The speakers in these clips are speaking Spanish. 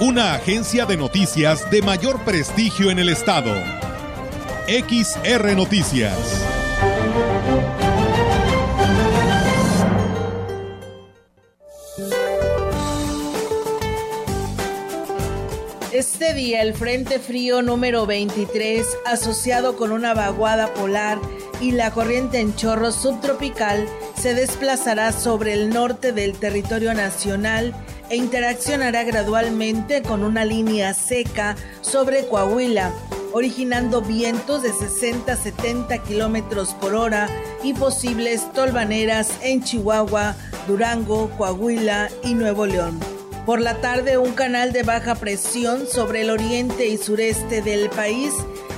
Una agencia de noticias de mayor prestigio en el estado. XR Noticias. Este día el Frente Frío número 23, asociado con una vaguada polar y la corriente en chorro subtropical, se desplazará sobre el norte del territorio nacional e interaccionará gradualmente con una línea seca sobre Coahuila, originando vientos de 60-70 kilómetros por hora y posibles tolvaneras en Chihuahua, Durango, Coahuila y Nuevo León. Por la tarde, un canal de baja presión sobre el oriente y sureste del país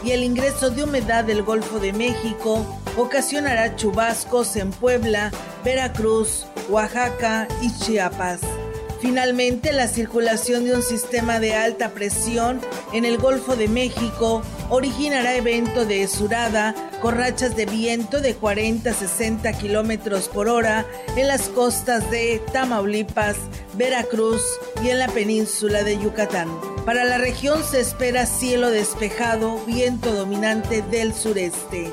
y el ingreso de humedad del Golfo de México ocasionará chubascos en Puebla, Veracruz, Oaxaca y Chiapas. Finalmente, la circulación de un sistema de alta presión en el Golfo de México originará evento de esurada con rachas de viento de 40 a 60 kilómetros por hora en las costas de Tamaulipas, Veracruz y en la península de Yucatán. Para la región se espera cielo despejado, viento dominante del sureste.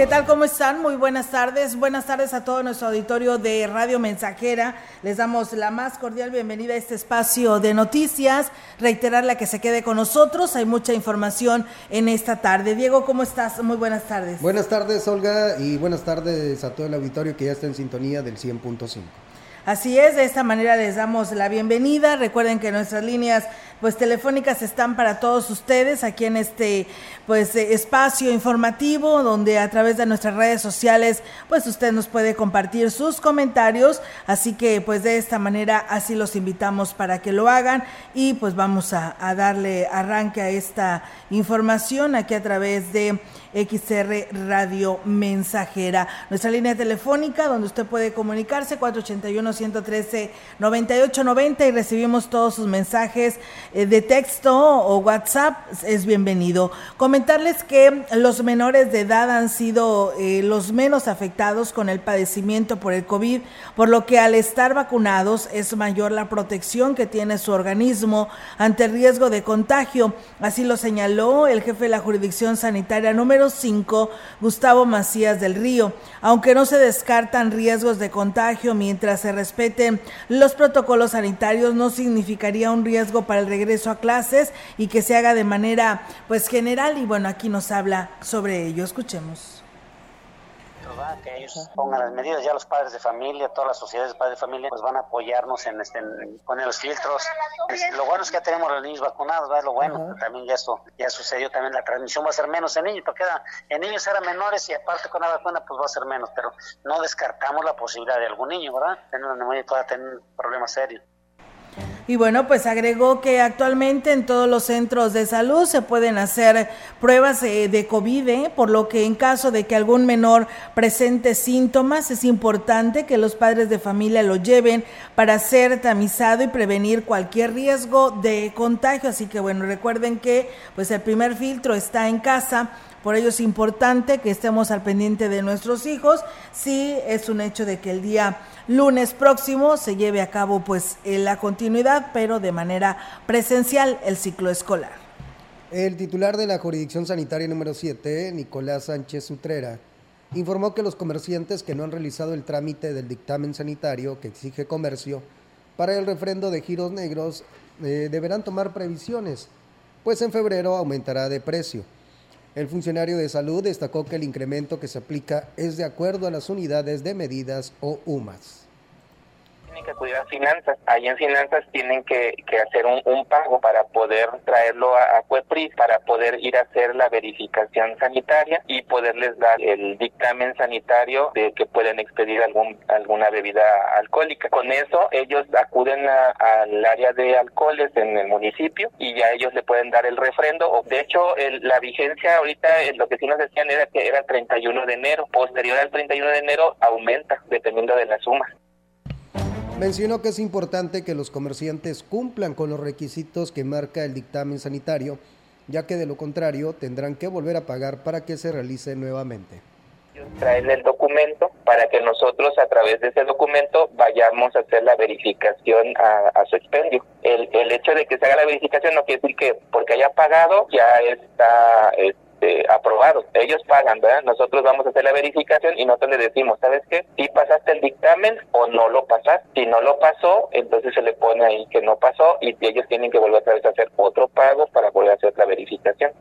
¿Qué tal? ¿Cómo están? Muy buenas tardes. Buenas tardes a todo nuestro auditorio de Radio Mensajera. Les damos la más cordial bienvenida a este espacio de noticias. Reiterarle que se quede con nosotros. Hay mucha información en esta tarde. Diego, ¿cómo estás? Muy buenas tardes. Buenas tardes, Olga, y buenas tardes a todo el auditorio que ya está en sintonía del 100.5. Así es, de esta manera les damos la bienvenida. Recuerden que nuestras líneas pues telefónicas están para todos ustedes aquí en este pues eh, espacio informativo donde a través de nuestras redes sociales pues usted nos puede compartir sus comentarios, así que pues de esta manera así los invitamos para que lo hagan y pues vamos a, a darle arranque a esta información aquí a través de XR Radio Mensajera. Nuestra línea telefónica donde usted puede comunicarse 481 081-113-9890 y recibimos todos sus mensajes eh, de texto o WhatsApp. Es bienvenido. Comentarles que los menores de edad han sido eh, los menos afectados con el padecimiento por el COVID, por lo que al estar vacunados es mayor la protección que tiene su organismo ante el riesgo de contagio. Así lo señaló el jefe de la jurisdicción sanitaria número 5, Gustavo Macías del Río. Aunque no se descartan riesgos de contagio mientras se respeten los protocolos sanitarios, no significaría un riesgo para el regreso a clases y que se haga de manera pues general. Y bueno, aquí nos habla sobre ello. Escuchemos que ellos pongan las medidas, ya los padres de familia, todas las sociedades de padres de familia, pues van a apoyarnos en, este, poner los filtros. lo bueno es que ya tenemos los niños vacunados, ¿verdad? Lo bueno, también ya esto ya sucedió, también la transmisión va a ser menos en niños, porque en niños eran menores y aparte con la vacuna pues va a ser menos, pero no descartamos la posibilidad de algún niño, ¿verdad? Tener una neumonía pueda tener problemas serios. Y bueno, pues agregó que actualmente en todos los centros de salud se pueden hacer pruebas de COVID, ¿eh? por lo que en caso de que algún menor presente síntomas, es importante que los padres de familia lo lleven para ser tamizado y prevenir cualquier riesgo de contagio. Así que bueno, recuerden que pues el primer filtro está en casa por ello es importante que estemos al pendiente de nuestros hijos. Sí, es un hecho de que el día lunes próximo se lleve a cabo pues la continuidad, pero de manera presencial el ciclo escolar. El titular de la jurisdicción sanitaria número 7, Nicolás Sánchez Utrera, informó que los comerciantes que no han realizado el trámite del dictamen sanitario que exige comercio para el refrendo de giros negros eh, deberán tomar previsiones, pues en febrero aumentará de precio. El funcionario de salud destacó que el incremento que se aplica es de acuerdo a las unidades de medidas o UMAS tienen que acudir a finanzas. Ahí en finanzas tienen que, hacer un, pago para poder traerlo a, a para poder ir a hacer la verificación sanitaria y poderles dar el dictamen sanitario de que pueden expedir algún, alguna bebida alcohólica. Con eso ellos acuden al área de alcoholes en el municipio y ya ellos le pueden dar el refrendo. De hecho, la vigencia ahorita, lo que sí nos decían era que era el 31 de enero. Posterior al 31 de enero aumenta dependiendo de la suma. Mencionó que es importante que los comerciantes cumplan con los requisitos que marca el dictamen sanitario, ya que de lo contrario tendrán que volver a pagar para que se realice nuevamente. Traen el documento para que nosotros a través de ese documento vayamos a hacer la verificación a, su expendio. El, el hecho de que se haga la verificación no quiere decir que porque haya pagado ya está este, aprobado. Ellos pagan, ¿verdad? Nosotros vamos a hacer la verificación y nosotros le decimos, ¿sabes qué? Si pasaste el dictamen o no lo pasaste. Si no lo pasó, entonces se le pone ahí que no pasó y ellos tienen que volver otra vez a hacer otro pago para volver a hacer la verificación.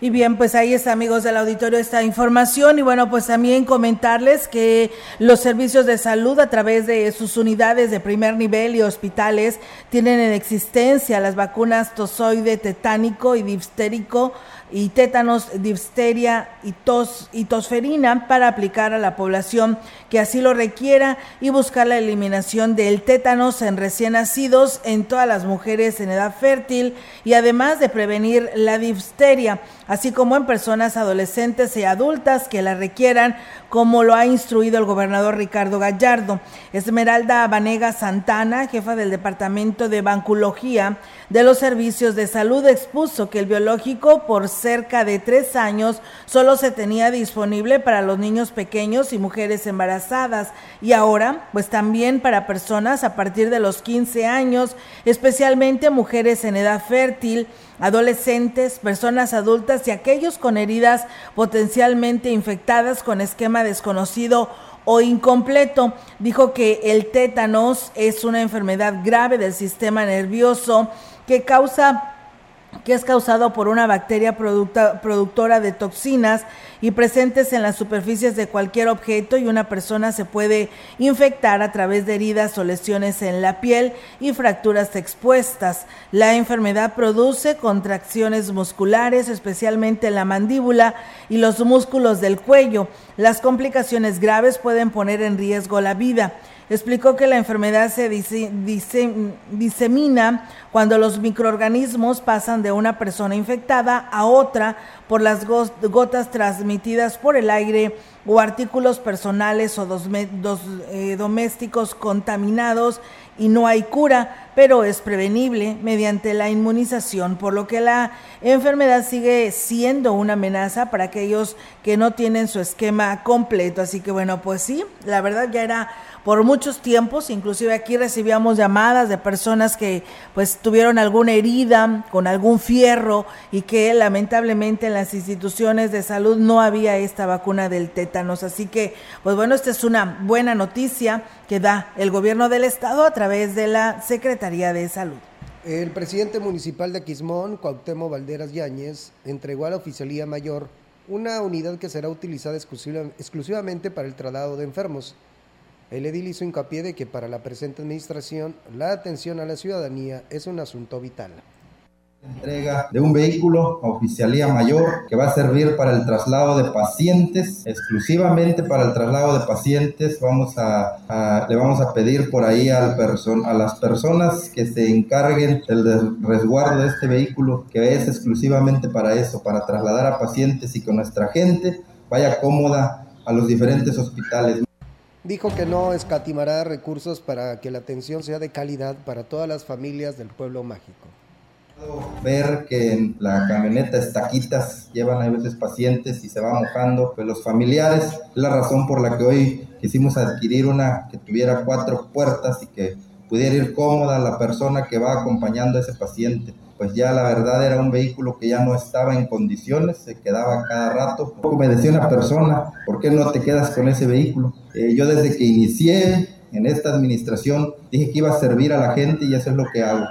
Y bien, pues ahí está, amigos del auditorio, esta información. Y bueno, pues también comentarles que los servicios de salud a través de sus unidades de primer nivel y hospitales tienen en existencia las vacunas tozoide, tetánico y difstérico y tétanos, difteria y, tos, y tosferina para aplicar a la población que así lo requiera y buscar la eliminación del tétanos en recién nacidos en todas las mujeres en edad fértil y además de prevenir la difteria, así como en personas adolescentes y adultas que la requieran, como lo ha instruido el gobernador Ricardo Gallardo. Esmeralda Vanega Santana, jefa del Departamento de Banculogía de los Servicios de Salud, expuso que el biológico por cerca de tres años solo se tenía disponible para los niños pequeños y mujeres embarazadas y ahora pues también para personas a partir de los 15 años, especialmente mujeres en edad fértil, adolescentes, personas adultas y aquellos con heridas potencialmente infectadas con esquema desconocido o incompleto. Dijo que el tétanos es una enfermedad grave del sistema nervioso que causa que es causado por una bacteria productora de toxinas y presentes en las superficies de cualquier objeto y una persona se puede infectar a través de heridas o lesiones en la piel y fracturas expuestas. La enfermedad produce contracciones musculares, especialmente en la mandíbula y los músculos del cuello. Las complicaciones graves pueden poner en riesgo la vida. Explicó que la enfermedad se disemina cuando los microorganismos pasan de una persona infectada a otra por las gotas transmitidas por el aire o artículos personales o dos, eh, domésticos contaminados y no hay cura, pero es prevenible mediante la inmunización, por lo que la enfermedad sigue siendo una amenaza para aquellos que no tienen su esquema completo. Así que bueno, pues sí, la verdad ya era por muchos tiempos, inclusive aquí recibíamos llamadas de personas que pues tuvieron alguna herida con algún fierro y que lamentablemente en las instituciones de salud no había esta vacuna del tétanos. Así que pues bueno, esta es una buena noticia que da el gobierno del estado a través de la Secretaría de Salud. El presidente municipal de Aquismón, Cuauhtémoc Valderas Yáñez, entregó a la Oficialía Mayor una unidad que será utilizada exclusivamente para el traslado de enfermos. El edil hizo hincapié de que para la presente administración la atención a la ciudadanía es un asunto vital. Entrega de un vehículo a oficialía mayor que va a servir para el traslado de pacientes, exclusivamente para el traslado de pacientes. Vamos a, le vamos a pedir por ahí a las personas que se encarguen del resguardo de este vehículo, que es exclusivamente para eso, para trasladar a pacientes y que nuestra gente vaya cómoda a los diferentes hospitales dijo que no escatimará recursos para que la atención sea de calidad para todas las familias del pueblo mágico. Ver que en la camioneta estaquitas llevan a veces pacientes y se va mojando, pues los familiares, es la razón por la que hoy quisimos adquirir una que tuviera cuatro puertas y que pudiera ir cómoda la persona que va acompañando a ese paciente pues ya la verdad era un vehículo que ya no estaba en condiciones, se quedaba cada rato. Me decía una persona, ¿por qué no te quedas con ese vehículo? Eh, yo desde que inicié en esta administración dije que iba a servir a la gente y eso es lo que hago.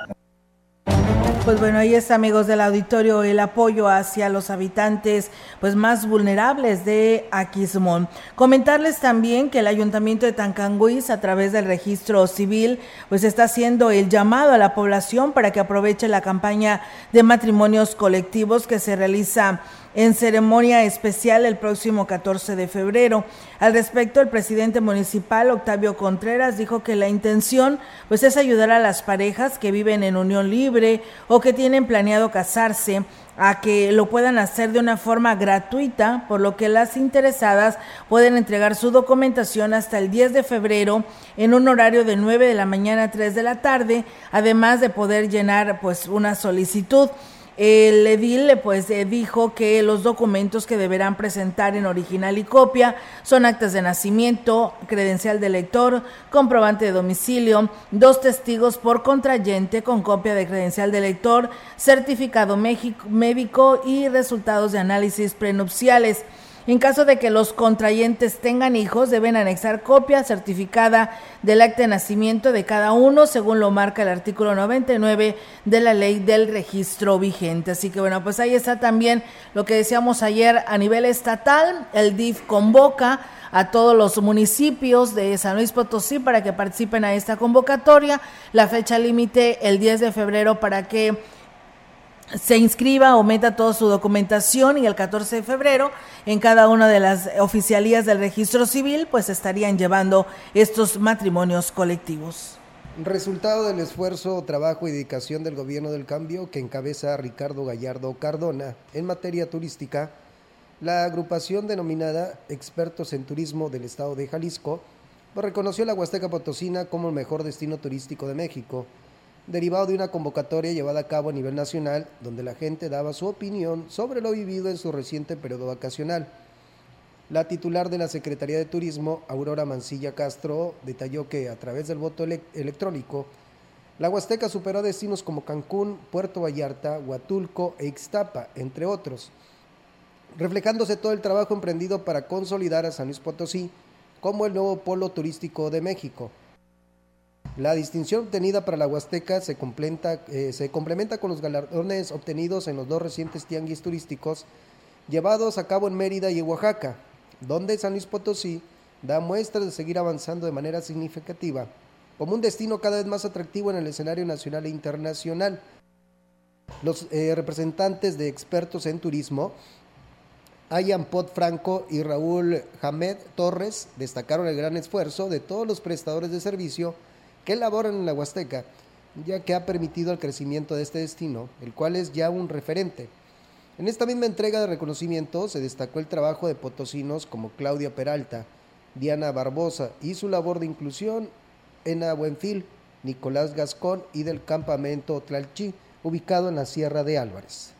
Pues bueno, ahí está, amigos del auditorio, el apoyo hacia los habitantes pues más vulnerables de Aquismón. Comentarles también que el Ayuntamiento de Tancanguis, a través del registro civil, pues está haciendo el llamado a la población para que aproveche la campaña de matrimonios colectivos que se realiza en ceremonia especial el próximo 14 de febrero. Al respecto, el presidente municipal, Octavio Contreras, dijo que la intención pues es ayudar a las parejas que viven en unión libre o que tienen planeado casarse a que lo puedan hacer de una forma gratuita, por lo que las interesadas pueden entregar su documentación hasta el 10 de febrero en un horario de 9 de la mañana a 3 de la tarde, además de poder llenar pues una solicitud. El edil pues eh, dijo que los documentos que deberán presentar en original y copia son actas de nacimiento, credencial de lector, comprobante de domicilio, dos testigos por contrayente con copia de credencial de lector, certificado médico y resultados de análisis prenupciales. En caso de que los contrayentes tengan hijos, deben anexar copia certificada del acta de nacimiento de cada uno, según lo marca el artículo 99 de la ley del registro vigente. Así que bueno, pues ahí está también lo que decíamos ayer a nivel estatal. El DIF convoca a todos los municipios de San Luis Potosí para que participen a esta convocatoria. La fecha límite el 10 de febrero para que se inscriba o meta toda su documentación y el 14 de febrero en cada una de las oficialías del registro civil pues estarían llevando estos matrimonios colectivos. Resultado del esfuerzo, trabajo y dedicación del gobierno del cambio que encabeza Ricardo Gallardo Cardona en materia turística, la agrupación denominada Expertos en Turismo del Estado de Jalisco reconoció la Huasteca Potosina como el mejor destino turístico de México derivado de una convocatoria llevada a cabo a nivel nacional, donde la gente daba su opinión sobre lo vivido en su reciente periodo vacacional. La titular de la Secretaría de Turismo, Aurora Mancilla Castro, detalló que a través del voto electrónico, la Huasteca superó destinos como Cancún, Puerto Vallarta, Huatulco e Ixtapa, entre otros, reflejándose todo el trabajo emprendido para consolidar a San Luis Potosí como el nuevo polo turístico de México. La distinción obtenida para la Huasteca se, eh, se complementa con los galardones obtenidos en los dos recientes tianguis turísticos llevados a cabo en Mérida y Oaxaca, donde San Luis Potosí da muestras de seguir avanzando de manera significativa como un destino cada vez más atractivo en el escenario nacional e internacional. Los eh, representantes de expertos en turismo Ayan Pot Franco y Raúl Hamed Torres destacaron el gran esfuerzo de todos los prestadores de servicio que laboran en la Huasteca, ya que ha permitido el crecimiento de este destino, el cual es ya un referente. En esta misma entrega de reconocimiento se destacó el trabajo de potosinos como Claudia Peralta, Diana Barbosa y su labor de inclusión en Buenfil, Nicolás Gascón y del campamento Tlalchi, ubicado en la Sierra de Álvarez.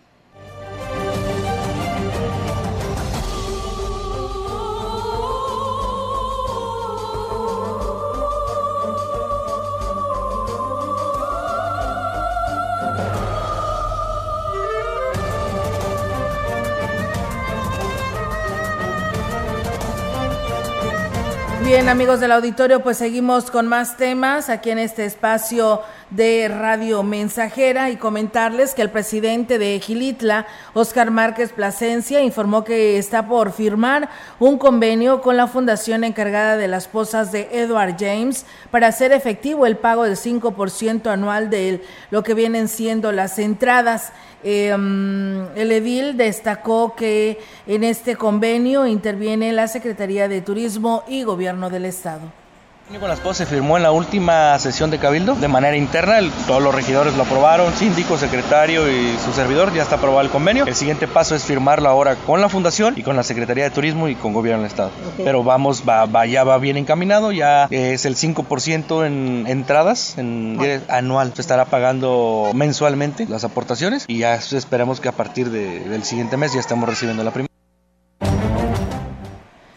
Bien, amigos del auditorio, pues seguimos con más temas aquí en este espacio de Radio Mensajera y comentarles que el presidente de Gilitla, Oscar Márquez Plasencia, informó que está por firmar un convenio con la fundación encargada de las posas de Edward James para hacer efectivo el pago del 5% anual de lo que vienen siendo las entradas. Em, el edil destacó que en este convenio interviene la Secretaría de Turismo y Gobierno del Estado. Las posas se firmó en la última sesión de Cabildo de manera interna, todos los regidores lo aprobaron, síndico, secretario y su servidor, ya está aprobado el convenio. El siguiente paso es firmarlo ahora con la fundación y con la Secretaría de Turismo y con Gobierno del Estado. Pero vamos, va, ya va bien encaminado, ya es el 5% en entradas en, anual, se estará pagando mensualmente las aportaciones y ya esperamos que a partir del siguiente mes ya estemos recibiendo la primera.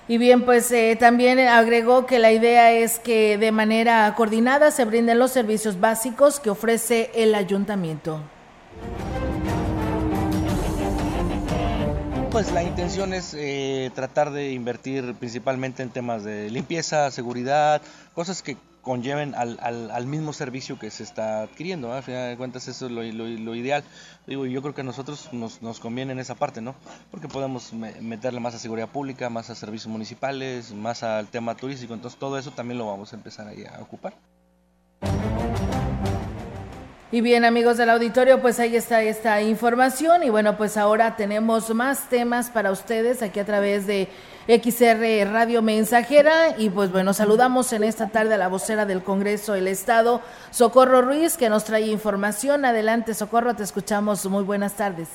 Y bien, pues eh, también agregó que la idea es que de manera coordinada se brinden los servicios básicos que ofrece el ayuntamiento. Pues la intención es eh, tratar de invertir principalmente en temas de limpieza, seguridad, cosas que conlleven al, al, mismo servicio que se está adquiriendo. A final de cuentas eso es lo, ideal. Digo, yo creo que a nosotros nos, nos conviene en esa parte, ¿no? Porque podemos meterle más a seguridad pública, más a servicios municipales, más al tema turístico. Entonces todo eso también lo vamos a empezar ahí a ocupar. Y bien amigos del auditorio, pues ahí está esta información y bueno, pues ahora tenemos más temas para ustedes aquí a través de XR Radio Mensajera y pues bueno, saludamos en esta tarde a la vocera del Congreso del Estado, Socorro Ruiz, que nos trae información. Adelante Socorro, te escuchamos. Muy buenas tardes.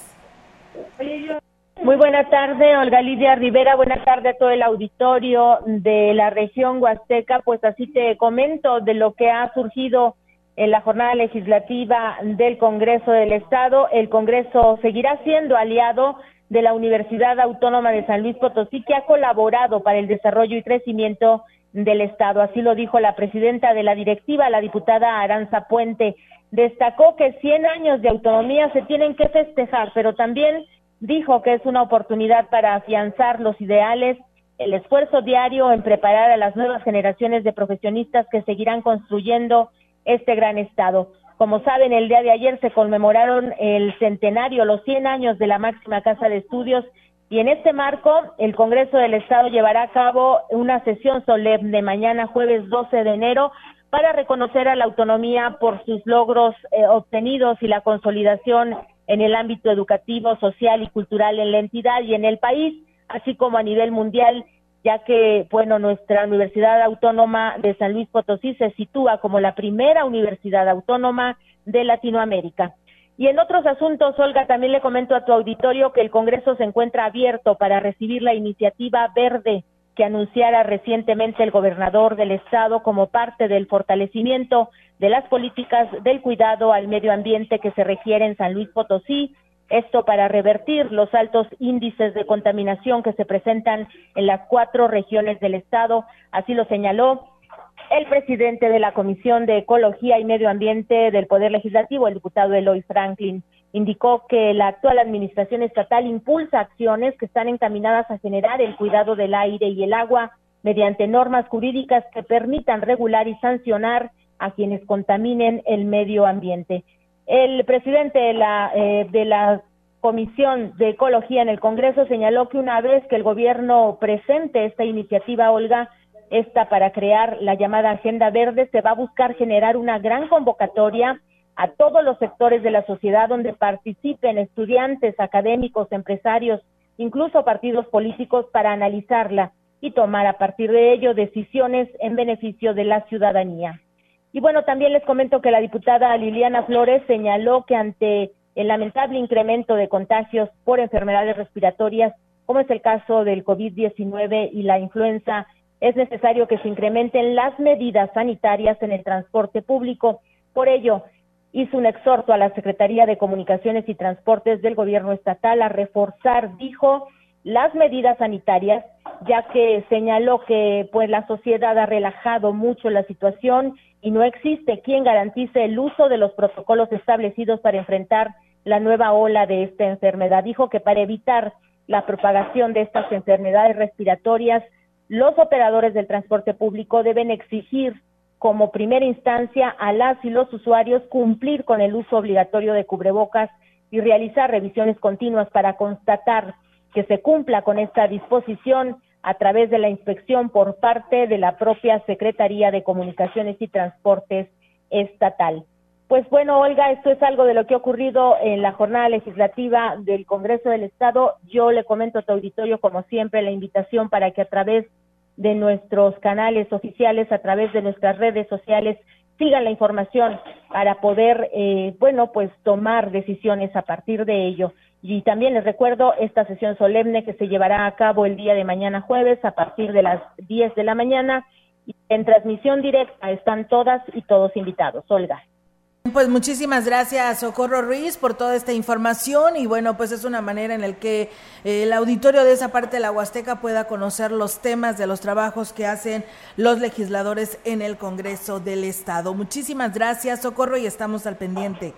Muy buena tarde, Olga Lidia Rivera. Buenas tardes a todo el auditorio de la región Huasteca. Pues así te comento de lo que ha surgido en la jornada legislativa del Congreso del Estado. El Congreso seguirá siendo aliado de la Universidad Autónoma de San Luis Potosí, que ha colaborado para el desarrollo y crecimiento del Estado. Así lo dijo la presidenta de la directiva, la diputada Aranza Puente. Destacó que 100 años de autonomía se tienen que festejar, pero también dijo que es una oportunidad para afianzar los ideales, el esfuerzo diario en preparar a las nuevas generaciones de profesionistas que seguirán construyendo este gran estado. Como saben, el día de ayer se conmemoraron el centenario, los 100 años de la máxima casa de estudios y en este marco el Congreso del Estado llevará a cabo una sesión solemne mañana jueves 12 de enero para reconocer a la autonomía por sus logros eh, obtenidos y la consolidación en el ámbito educativo, social y cultural en la entidad y en el país, así como a nivel mundial ya que, bueno, nuestra Universidad Autónoma de San Luis Potosí se sitúa como la primera universidad autónoma de Latinoamérica. Y en otros asuntos, Olga, también le comento a tu auditorio que el Congreso se encuentra abierto para recibir la iniciativa verde que anunciara recientemente el gobernador del estado como parte del fortalecimiento de las políticas del cuidado al medio ambiente que se requiere en San Luis Potosí esto para revertir los altos índices de contaminación que se presentan en las cuatro regiones del estado. Así lo señaló el presidente de la Comisión de Ecología y Medio Ambiente del Poder Legislativo, el diputado Eloy Franklin. Indicó que la actual administración estatal impulsa acciones que están encaminadas a generar el cuidado del aire y el agua mediante normas jurídicas que permitan regular y sancionar a quienes contaminen el medio ambiente. El presidente de la, eh, de la Comisión de Ecología en el Congreso señaló que una vez que el gobierno presente esta iniciativa, Olga, esta para crear la llamada Agenda Verde, se va a buscar generar una gran convocatoria a todos los sectores de la sociedad donde participen estudiantes, académicos, empresarios, incluso partidos políticos, para analizarla y tomar a partir de ello decisiones en beneficio de la ciudadanía. Y bueno, también les comento que la diputada Liliana Flores señaló que ante el lamentable incremento de contagios por enfermedades respiratorias, como es el caso del COVID-19 y la influenza, es necesario que se incrementen las medidas sanitarias en el transporte público. Por ello, hizo un exhorto a la Secretaría de Comunicaciones y Transportes del Gobierno Estatal a reforzar, dijo, las medidas sanitarias, ya que señaló que pues la sociedad ha relajado mucho la situación y no existe quien garantice el uso de los protocolos establecidos para enfrentar la nueva ola de esta enfermedad. Dijo que para evitar la propagación de estas enfermedades respiratorias, los operadores del transporte público deben exigir como primera instancia a las y los usuarios cumplir con el uso obligatorio de cubrebocas y realizar revisiones continuas para constatar que se cumpla con esta disposición a través de la inspección por parte de la propia Secretaría de Comunicaciones y Transportes Estatal. Pues bueno, Olga, esto es algo de lo que ha ocurrido en la jornada legislativa del Congreso del Estado. Yo le comento a tu auditorio, como siempre, la invitación para que a través de nuestros canales oficiales, a través de nuestras redes sociales, sigan la información para poder, eh, bueno, pues tomar decisiones a partir de ello. Y también les recuerdo esta sesión solemne que se llevará a cabo el día de mañana jueves a partir de las 10 de la mañana. En transmisión directa están todas y todos invitados. Olga. Pues muchísimas gracias, Socorro Ruiz, por toda esta información y bueno, pues es una manera en la que eh, el auditorio de esa parte de la Huasteca pueda conocer los temas de los trabajos que hacen los legisladores en el Congreso del Estado. Muchísimas gracias, Socorro, y estamos al pendiente.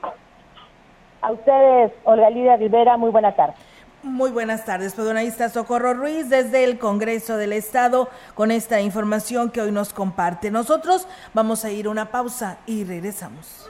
A ustedes, Olga Lidia Rivera, muy buena tarde. Muy buenas tardes, pedonalista Socorro Ruiz desde el Congreso del Estado con esta información que hoy nos comparte. Nosotros vamos a ir a una pausa y regresamos.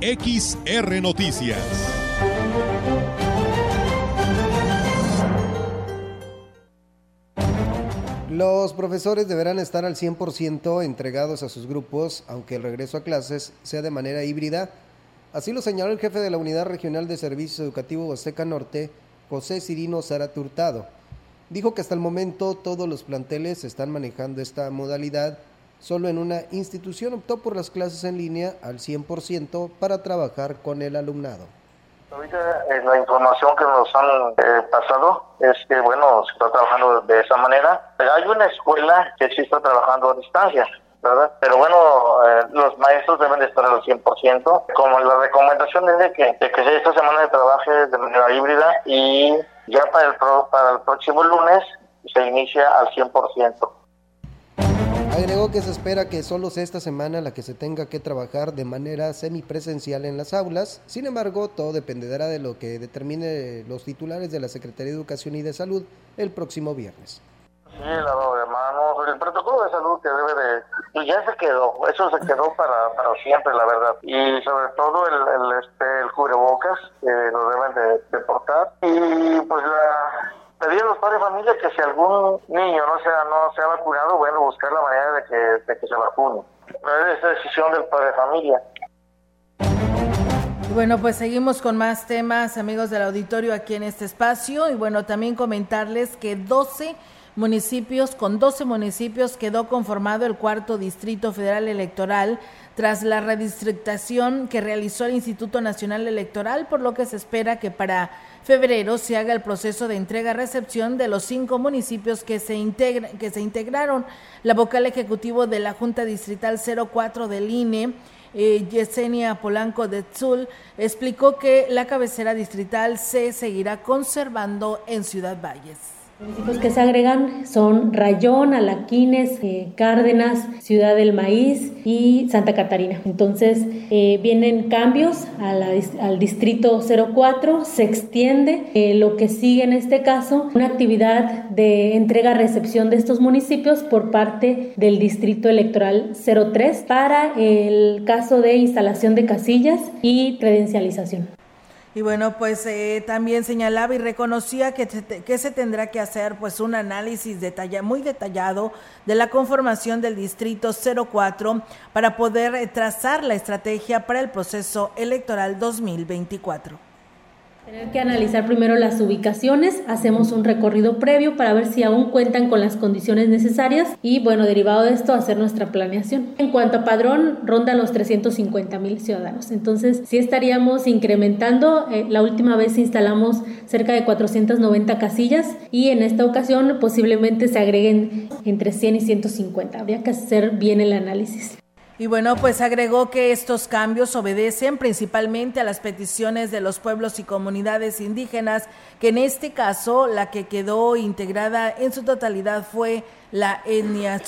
XR Noticias. Los profesores deberán estar al 100% entregados a sus grupos, aunque el regreso a clases sea de manera híbrida. Así lo señaló el jefe de la Unidad Regional de Servicios Educativos Huasteca Norte, José Cirino Zárate Hurtado. Dijo que hasta el momento todos los planteles están manejando esta modalidad Solo en una institución optó por las clases en línea al 100% para trabajar con el alumnado. Ahorita eh, la información que nos han eh, pasado es que, bueno, se está trabajando de esa manera. Hay una escuela que sí está trabajando a distancia, ¿verdad? Pero bueno, eh, los maestros deben de estar al 100%. Como la recomendación es de que, de esta semana se trabaje de manera híbrida y ya para el, para el próximo lunes se inicia al 100%. Agregó que se espera que solo sea esta semana la que se tenga que trabajar de manera semipresencial en las aulas. Sin embargo, todo dependerá de lo que determine los titulares de la Secretaría de Educación y de Salud el próximo viernes. Sí, lavado de manos, el protocolo de salud que debe de... Pues ya se quedó, eso se quedó para, para siempre, la verdad. Y sobre todo el, el, este, el cubrebocas, que lo deben de, de portar. Y pues la pedir a los padres de familia que si algún niño no sea no se ha vacunado, bueno, buscar la manera de que, de que se vacune. Es decisión del padre de familia. Bueno, pues seguimos con más temas, amigos del auditorio, aquí en este espacio. Y bueno, también comentarles que 12 municipios, con 12 municipios quedó conformado el cuarto Distrito Federal Electoral tras la redistrictación que realizó el Instituto Nacional Electoral, por lo que se espera que para febrero se haga el proceso de entrega-recepción de los cinco municipios que se, que se integraron. La vocal ejecutivo de la Junta Distrital 04 del INE, eh, Yesenia Polanco de Tzul, explicó que la cabecera distrital se seguirá conservando en Ciudad Valles. Municipios que se agregan son Rayón, Alaquines, eh, Cárdenas, Ciudad del Maíz y Santa Catarina. Entonces eh, vienen cambios al distrito 04, se extiende eh, lo que sigue en este caso, una actividad de entrega-recepción de estos municipios por parte del distrito electoral 03 para el caso de instalación de casillas y credencialización. Y bueno, pues eh, también señalaba y reconocía que, que se tendrá que hacer pues un análisis detalla, muy detallado de la conformación del distrito 04 para poder eh, trazar la estrategia para el proceso electoral 2024. Tener que analizar primero las ubicaciones, hacemos un recorrido previo para ver si aún cuentan con las condiciones necesarias y bueno, derivado de esto, hacer nuestra planeación. En cuanto a padrón, ronda los 350 mil ciudadanos. Entonces, sí estaríamos incrementando. Eh, la última vez instalamos cerca de 490 casillas y en esta ocasión posiblemente se agreguen entre 100 y 150. Habría que hacer bien el análisis. Y bueno, pues agregó que estos cambios obedecen principalmente a las peticiones de los pueblos y comunidades indígenas, que en este caso la que quedó integrada en su totalidad fue la etnia.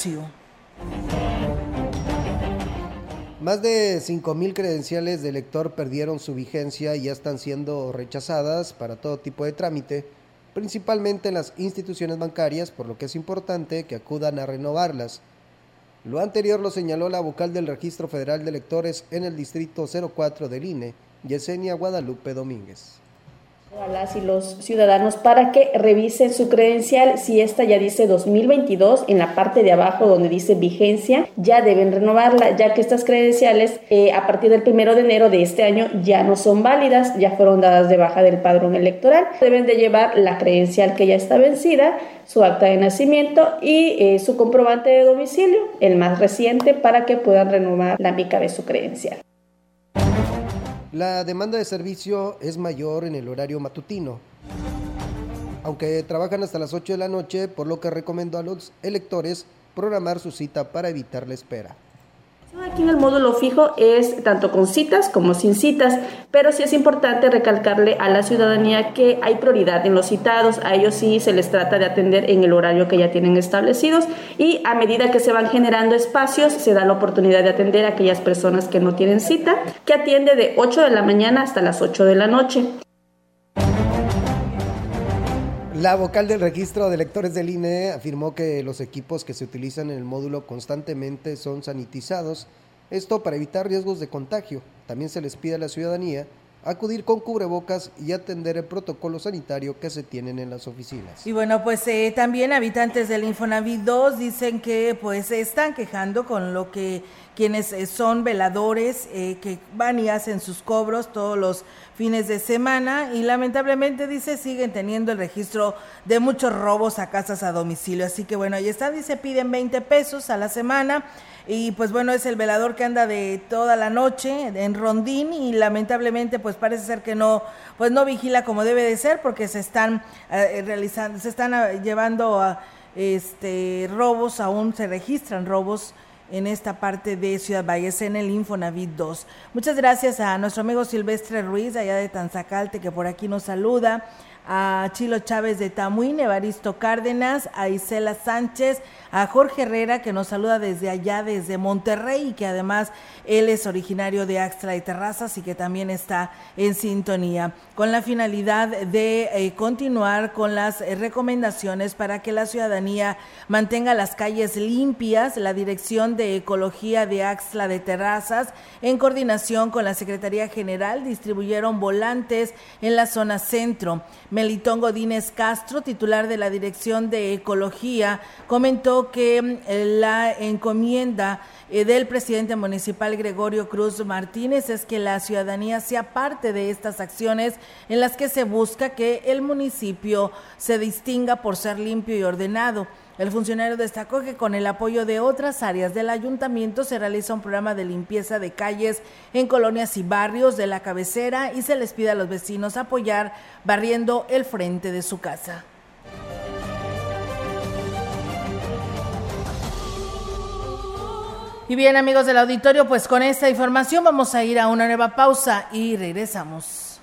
Más de 5.000 credenciales de elector perdieron su vigencia y ya están siendo rechazadas para todo tipo de trámite, principalmente en las instituciones bancarias, por lo que es importante que acudan a renovarlas. Lo anterior lo señaló la vocal del Registro Federal de Electores en el Distrito 04 del INE, Yesenia Guadalupe Domínguez a y los ciudadanos para que revisen su credencial. Si esta ya dice 2022, en la parte de abajo donde dice vigencia, ya deben renovarla, ya que estas credenciales eh, a partir del primero de enero de este año ya no son válidas, ya fueron dadas de baja del padrón electoral. Deben de llevar la credencial que ya está vencida, su acta de nacimiento y eh, su comprobante de domicilio, el más reciente, para que puedan renovar la mica de su credencial. La demanda de servicio es mayor en el horario matutino, aunque trabajan hasta las 8 de la noche, por lo que recomiendo a los electores programar su cita para evitar la espera. Aquí en el módulo fijo es tanto con citas como sin citas, pero sí es importante recalcarle a la ciudadanía que hay prioridad en los citados, a ellos sí se les trata de atender en el horario que ya tienen establecidos y a medida que se van generando espacios se da la oportunidad de atender a aquellas personas que no tienen cita, que atiende de 8 de la mañana hasta las 8 de la noche. La vocal del registro de electores del INE afirmó que los equipos que se utilizan en el módulo constantemente son sanitizados, esto para evitar riesgos de contagio. También se les pide a la ciudadanía acudir con cubrebocas y atender el protocolo sanitario que se tienen en las oficinas. Y bueno, pues eh, también habitantes del Infonavit 2 dicen que pues se están quejando con lo que quienes eh, son veladores eh, que van y hacen sus cobros todos los fines de semana y lamentablemente dice siguen teniendo el registro de muchos robos a casas a domicilio. Así que bueno, ahí está, dice piden 20 pesos a la semana y pues bueno, es el velador que anda de toda la noche en rondín y lamentablemente pues parece ser que no pues no vigila como debe de ser porque se están eh, realizando se están eh, llevando a este robos, aún se registran robos en esta parte de Ciudad Valles, en el Infonavit 2. Muchas gracias a nuestro amigo Silvestre Ruiz, allá de Tanzacalte, que por aquí nos saluda a Chilo Chávez de Tamuín, Evaristo Cárdenas, a Isela Sánchez, a Jorge Herrera, que nos saluda desde allá, desde Monterrey, y que además él es originario de Axtra de Terrazas y que también está en sintonía, con la finalidad de eh, continuar con las eh, recomendaciones para que la ciudadanía mantenga las calles limpias. La Dirección de Ecología de Axtra de Terrazas, en coordinación con la Secretaría General, distribuyeron volantes en la zona centro. Melitón Godínez Castro, titular de la Dirección de Ecología, comentó que mm, la encomienda eh, del presidente municipal Gregorio Cruz Martínez es que la ciudadanía sea parte de estas acciones en las que se busca que el municipio se distinga por ser limpio y ordenado. El funcionario destacó que con el apoyo de otras áreas del ayuntamiento se realiza un programa de limpieza de calles en colonias y barrios de la cabecera y se les pide a los vecinos apoyar barriendo el frente de su casa. Y bien amigos del auditorio, pues con esta información vamos a ir a una nueva pausa y regresamos.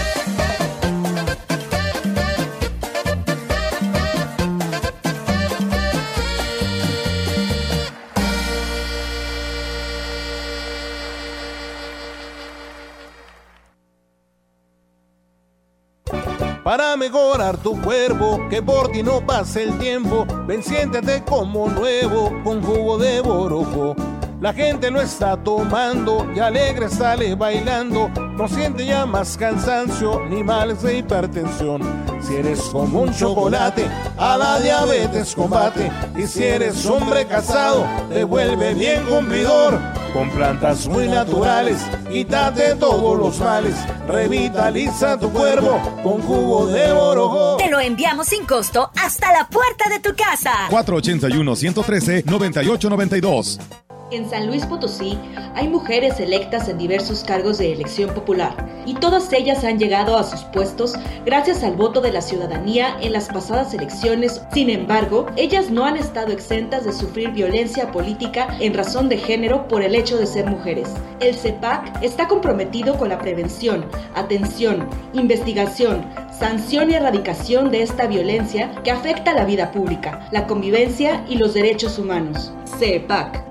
Para mejorar tu cuerpo, que por ti no pase el tiempo. Ven, siéntete como nuevo con jugo de borojo. La gente lo está tomando y alegre sale bailando. No siente ya más cansancio ni males de hipertensión. Si eres como un chocolate, a la diabetes combate. Y si eres hombre casado, te vuelve bien cumplidor. Con plantas muy naturales, quítate todos los males. Revitaliza tu cuerpo con jugo de borojo. Te lo enviamos sin costo hasta la puerta de tu casa. 481-113-9892. En San Luis Potosí hay mujeres electas en diversos cargos de elección popular y todas ellas han llegado a sus puestos gracias al voto de la ciudadanía en las pasadas elecciones. Sin embargo, ellas no han estado exentas de sufrir violencia política en razón de género por el hecho de ser mujeres. El CEPAC está comprometido con la prevención, atención, investigación, sanción y erradicación de esta violencia que afecta la vida pública, la convivencia y los derechos humanos. CEPAC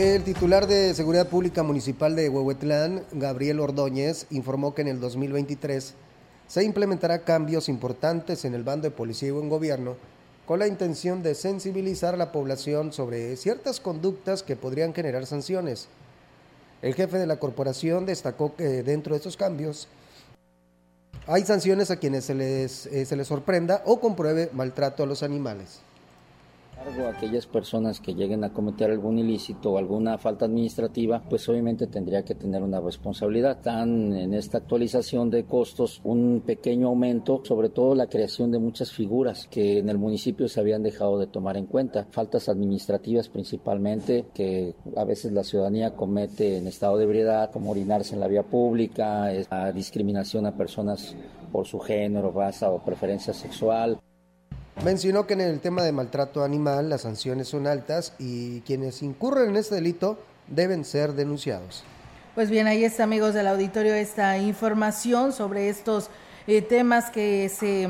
El titular de Seguridad Pública Municipal de Huehuetlán, Gabriel Ordóñez, informó que en el 2023 se implementará cambios importantes en el bando de policía y buen gobierno con la intención de sensibilizar a la población sobre ciertas conductas que podrían generar sanciones. El jefe de la corporación destacó que dentro de estos cambios hay sanciones a quienes se les, eh, se les sorprenda o compruebe maltrato a los animales a aquellas personas que lleguen a cometer algún ilícito o alguna falta administrativa, pues obviamente tendría que tener una responsabilidad. Están en esta actualización de costos un pequeño aumento, sobre todo la creación de muchas figuras que en el municipio se habían dejado de tomar en cuenta. Faltas administrativas principalmente que a veces la ciudadanía comete en estado de ebriedad, como orinarse en la vía pública, la discriminación a personas por su género, raza o preferencia sexual. Mencionó que en el tema de maltrato animal las sanciones son altas y quienes incurren en este delito deben ser denunciados. Pues bien, ahí está, amigos del auditorio, esta información sobre estos eh, temas que se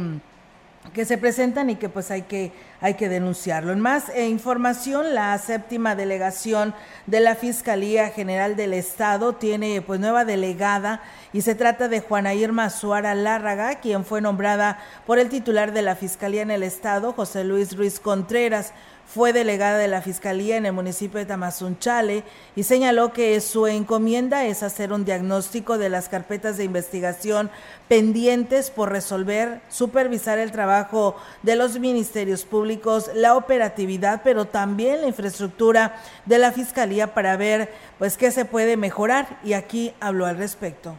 que se presentan y que pues hay que hay que denunciarlo. En más eh, información, la séptima delegación de la Fiscalía General del Estado tiene pues nueva delegada y se trata de Juana Irma Suara Lárraga, quien fue nombrada por el titular de la Fiscalía en el Estado, José Luis Ruiz Contreras fue delegada de la Fiscalía en el municipio de Tamazunchale y señaló que su encomienda es hacer un diagnóstico de las carpetas de investigación pendientes por resolver, supervisar el trabajo de los ministerios públicos, la operatividad, pero también la infraestructura de la Fiscalía para ver pues qué se puede mejorar y aquí habló al respecto.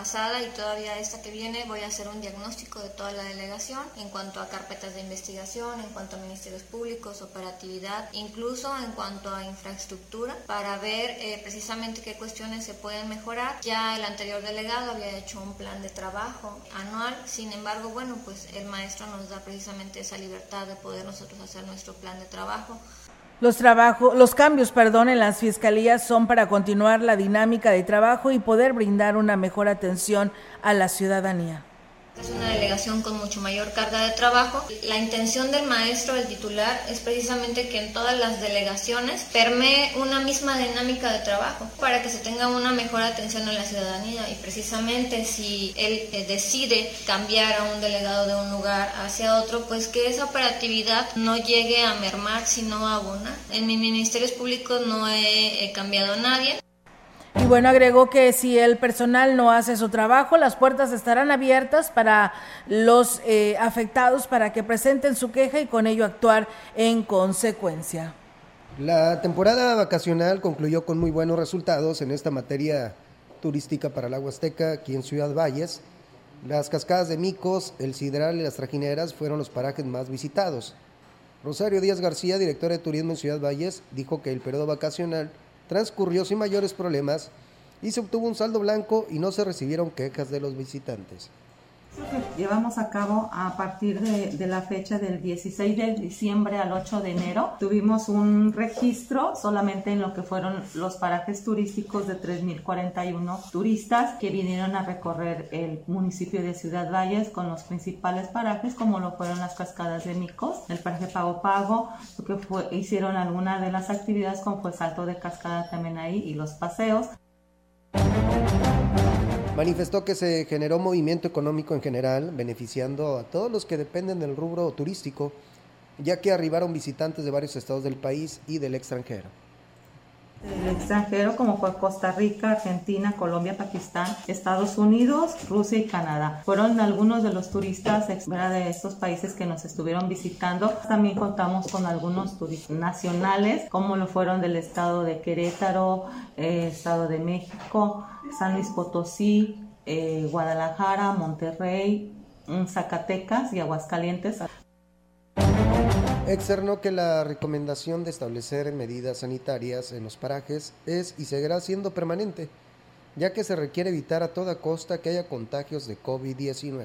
Pasada y todavía esta que viene voy a hacer un diagnóstico de toda la delegación en cuanto a carpetas de investigación, en cuanto a ministerios públicos, operatividad, incluso en cuanto a infraestructura, para ver eh, precisamente qué cuestiones se pueden mejorar. Ya el anterior delegado había hecho un plan de trabajo anual, sin embargo, bueno, pues el maestro nos da precisamente esa libertad de poder nosotros hacer nuestro plan de trabajo los, trabajo, los cambios perdón, en las fiscalías son para continuar la dinámica de trabajo y poder brindar una mejor atención a la ciudadanía. Es una delegación con mucho mayor carga de trabajo. La intención del maestro, el titular, es precisamente que en todas las delegaciones permee una misma dinámica de trabajo para que se tenga una mejor atención a la ciudadanía y precisamente si él eh, decide cambiar a un delegado de un lugar hacia otro, pues que esa operatividad no llegue a mermar, sino a abonar. En mis ministerios públicos no he cambiado a nadie. Y bueno, agregó que si el personal no hace su trabajo, las puertas estarán abiertas para los eh, afectados para que presenten su queja y con ello actuar en consecuencia. La temporada vacacional concluyó con muy buenos resultados en esta materia turística para la Huasteca aquí en Ciudad Valles. Las cascadas de Micos, el Sidral y las Trajineras fueron los parajes más visitados. Rosario Díaz García, directora de turismo en Ciudad Valles, dijo que el periodo vacacional transcurrió sin mayores problemas y se obtuvo un saldo blanco y no se recibieron quejas de los visitantes. Llevamos a cabo a partir de, la fecha del 16 de diciembre al 8 de enero. Tuvimos un registro solamente en lo que fueron los parajes turísticos de 3.041 turistas que vinieron a recorrer el municipio de Ciudad Valles con los principales parajes como lo fueron las cascadas de Micos, el paraje Pago Pago, que fue, hicieron algunas de las actividades como fue salto de cascada también ahí y los paseos. Manifestó que se generó movimiento económico en general, beneficiando a todos los que dependen del rubro turístico, ya que arribaron visitantes de varios estados del país y del extranjero. El extranjero como fue Costa Rica, Argentina, Colombia, Pakistán, Estados Unidos, Rusia y Canadá. Fueron algunos de los turistas de estos países que nos estuvieron visitando. También contamos con algunos turistas nacionales como lo fueron del estado de Querétaro, eh, estado de México, San Luis Potosí, eh, Guadalajara, Monterrey, Zacatecas y Aguascalientes. Externó que la recomendación de establecer medidas sanitarias en los parajes es y seguirá siendo permanente, ya que se requiere evitar a toda costa que haya contagios de COVID-19.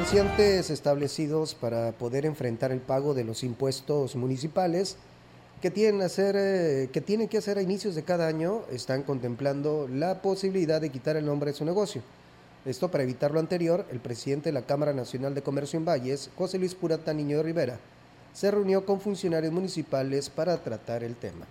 Comerciantes establecidos para poder enfrentar el pago de los impuestos municipales que tienen, hacer, eh, que tienen que hacer a inicios de cada año están contemplando la posibilidad de quitar el nombre de su negocio. Esto para evitar lo anterior, el presidente de la Cámara Nacional de Comercio en Valles, José Luis Purata Niño de Rivera, se reunió con funcionarios municipales para tratar el tema.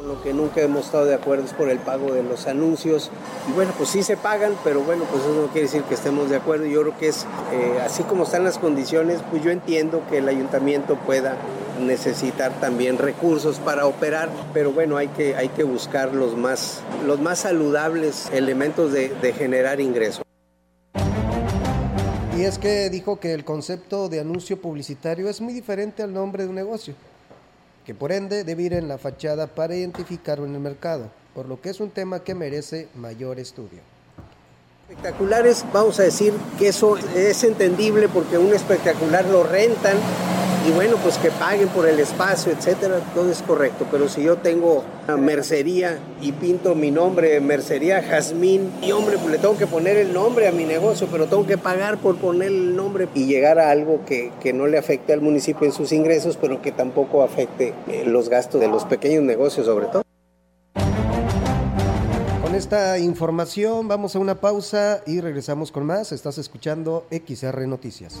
Con lo que nunca hemos estado de acuerdo es por el pago de los anuncios. Y bueno, pues sí se pagan, pero bueno, pues eso no quiere decir que estemos de acuerdo. Yo creo que es eh, así como están las condiciones, pues yo entiendo que el ayuntamiento pueda necesitar también recursos para operar, pero bueno, hay que, hay que buscar los más, los más saludables elementos de, de generar ingresos. Y es que dijo que el concepto de anuncio publicitario es muy diferente al nombre de un negocio que por ende debe ir en la fachada para identificarlo en el mercado, por lo que es un tema que merece mayor estudio. Espectaculares, vamos a decir que eso es entendible porque un espectacular lo rentan y bueno, pues que paguen por el espacio, etcétera, todo es correcto. Pero si yo tengo una mercería y pinto mi nombre, mercería Jazmín, y hombre, pues le tengo que poner el nombre a mi negocio, pero tengo que pagar por poner el nombre y llegar a algo que, que no le afecte al municipio en sus ingresos, pero que tampoco afecte eh, los gastos de los pequeños negocios, sobre todo. Con esta información vamos a una pausa y regresamos con más. Estás escuchando XR Noticias.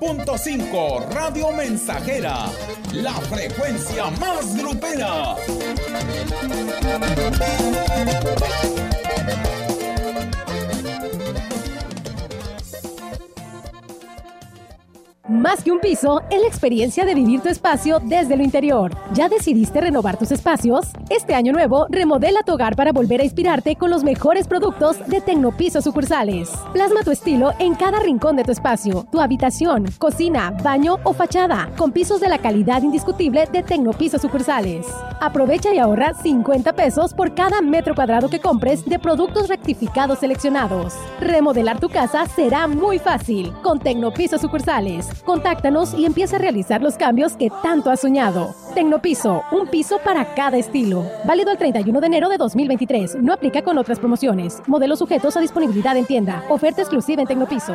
100.5 Radio Mensajera, la frecuencia más grupera. Más que un piso, es la experiencia de vivir tu espacio desde lo interior. ¿Ya decidiste renovar tus espacios? Este año nuevo, remodela tu hogar para volver a inspirarte con los mejores productos de Tecnopiso sucursales. Plasma tu estilo en cada rincón de tu espacio, tu habitación, cocina, baño o fachada, con pisos de la calidad indiscutible de Tecnopiso sucursales. Aprovecha y ahorra 50 pesos por cada metro cuadrado que compres de productos rectificados seleccionados. Remodelar tu casa será muy fácil con Tecnopiso sucursales. Contáctanos y empieza a realizar los cambios que tanto has soñado. Tecnopiso, un piso para cada estilo. Válido el 31 de enero de 2023. No aplica con otras promociones. Modelos sujetos a disponibilidad en tienda. Oferta exclusiva en Tecnopiso.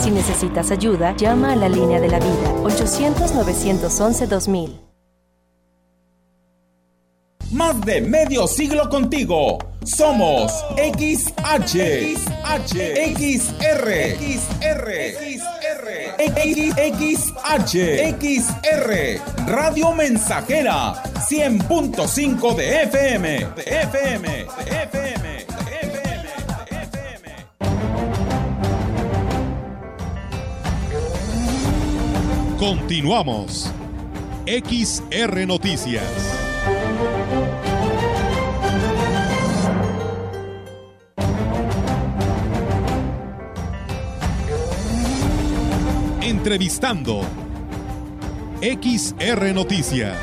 Si necesitas ayuda, llama a la línea de la vida 800-911-2000. Más de medio siglo contigo. Somos XH, XH, XR, XR, XR, XR, Radio Mensajera, 100.5 de FM, de FM, de FM, de FM, Continuamos. XR Noticias. Entrevistando. XR Noticias.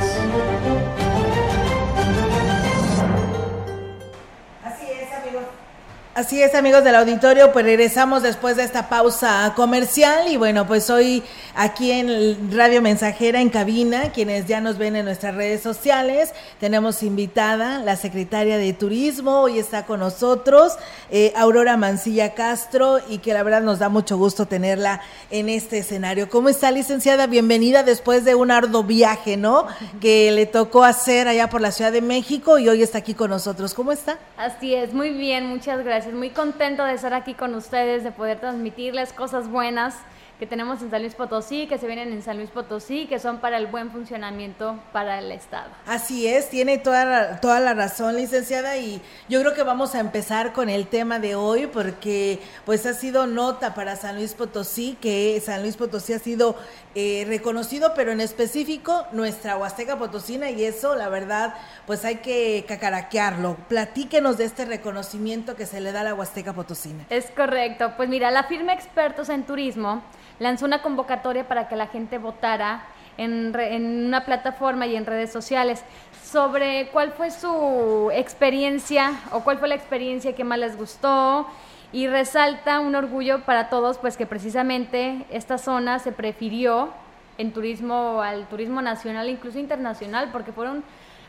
Así es, amigos del auditorio, pues regresamos después de esta pausa comercial y bueno, pues hoy aquí en Radio Mensajera en cabina, quienes ya nos ven en nuestras redes sociales, tenemos invitada la secretaria de Turismo, hoy está con nosotros, eh, Aurora Mancilla Castro, y que la verdad nos da mucho gusto tenerla en este escenario. ¿Cómo está, licenciada? Bienvenida después de un arduo viaje, ¿no? Que le tocó hacer allá por la Ciudad de México y hoy está aquí con nosotros. ¿Cómo está? Así es, muy bien, muchas gracias. Muy contento de estar aquí con ustedes, de poder transmitirles cosas buenas que tenemos en San Luis Potosí, que se vienen en San Luis Potosí, que son para el buen funcionamiento para el Estado. Así es, tiene toda la, toda la razón, licenciada, y yo creo que vamos a empezar con el tema de hoy, porque pues ha sido nota para San Luis Potosí, que San Luis Potosí ha sido eh, reconocido, pero en específico nuestra Huasteca Potosina, y eso, la verdad, pues hay que cacaraquearlo. Platíquenos de este reconocimiento que se le da a la Huasteca Potosina. Es correcto, pues mira, la firma Expertos en Turismo lanzó una convocatoria para que la gente votara en, en, una plataforma y en redes sociales. Sobre cuál fue su experiencia o cuál fue la experiencia que más les gustó y resalta un orgullo para todos pues que precisamente esta zona se prefirió en turismo al turismo nacional incluso internacional porque fueron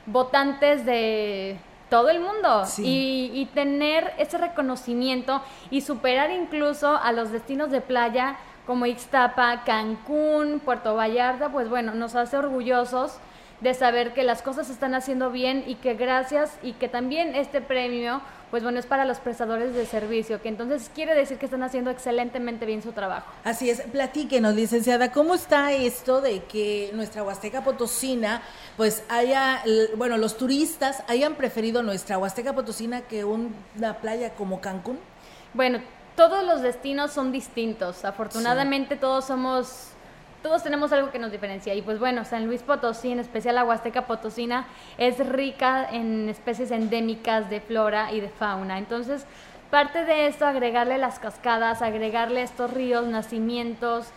votantes de todo el mundo. Y, y tener ese reconocimiento y superar incluso a los destinos de playa como Ixtapa, Cancún, Puerto Vallarta, pues bueno, nos hace orgullosos de saber que las cosas se están haciendo bien y que gracias y que también este premio, pues bueno, es para los prestadores de servicio, que entonces quiere decir que están haciendo excelentemente bien su trabajo. Así es, platíquenos, licenciada, ¿cómo está esto de que nuestra Huasteca Potosina, pues haya, bueno, los turistas hayan preferido nuestra Huasteca Potosina que una playa como Cancún? Bueno, todos los destinos son distintos. Afortunadamente todos somos, todos tenemos algo que nos diferencia. Y pues bueno, San Luis Potosí, en especial la Huasteca Potosina, es rica en especies endémicas de flora y de fauna. Entonces, parte de esto, agregarle las cascadas, agregarle estos ríos, nacimientos,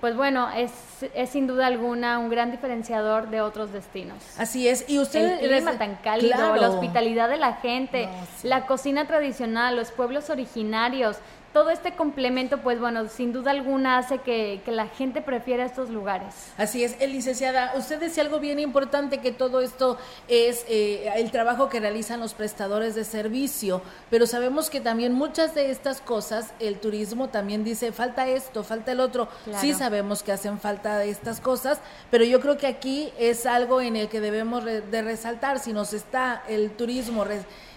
pues bueno, es, es, sin duda alguna un gran diferenciador de otros destinos. Así es, y usted... El clima tan cálido, la hospitalidad de la gente, la cocina tradicional, los pueblos originarios, todo este complemento, pues bueno, sin duda alguna hace que, la gente prefiera estos lugares. Así es, el licenciada, usted decía algo bien importante, que todo esto es eh, el trabajo que realizan los prestadores de servicio, pero sabemos que también muchas de estas cosas, el turismo también dice, falta esto, falta el otro. Sí sabemos que hacen falta estas cosas, pero yo creo que aquí es algo en el que debemos de resaltar, si nos está el turismo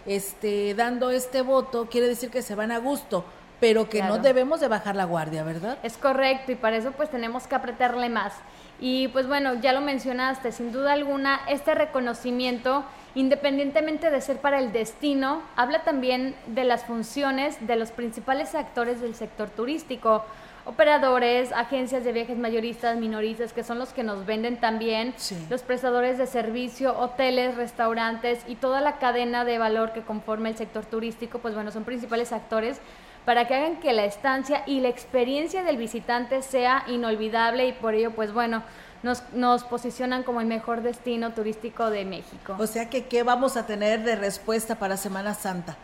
este, dando este voto, quiere decir que se van a gusto pero que no debemos de bajar la guardia, ¿verdad? Es correcto y para eso pues tenemos que apretarle más. Y pues bueno, ya lo mencionaste, sin duda alguna, este reconocimiento, independientemente de ser para el destino, habla también de las funciones de los principales actores del sector turístico, operadores, agencias de viajes mayoristas, minoristas, que son los que nos venden también, los prestadores de servicio, hoteles, restaurantes y toda la cadena de valor que conforma el sector turístico, pues bueno, son principales actores para que hagan que la estancia y la experiencia del visitante sea inolvidable y por ello, pues bueno, nos, nos posicionan como el mejor destino turístico de México. O sea que, ¿qué vamos a tener de respuesta para Semana Santa?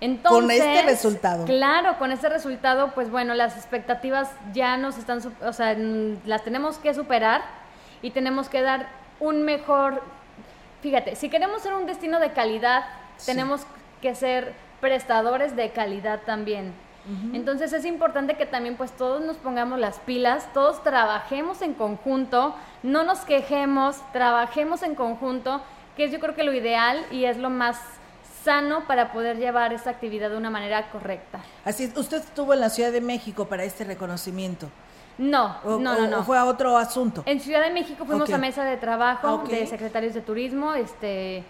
Entonces, con este resultado. Claro, con este resultado, pues bueno, las expectativas ya nos están, o sea, las tenemos que superar y tenemos que dar un mejor, fíjate, si queremos ser un destino de calidad, tenemos que ser prestadores de calidad también. Entonces es importante que también pues todos nos pongamos las pilas, todos trabajemos en conjunto, no nos quejemos, trabajemos en conjunto, que es yo creo que lo ideal y es lo más sano para poder llevar esta actividad de una manera correcta. Así es, usted estuvo en la Ciudad de México para este reconocimiento. No, no, no, no. fue a otro asunto. En Ciudad de México fuimos a mesa de trabajo de secretarios de turismo, este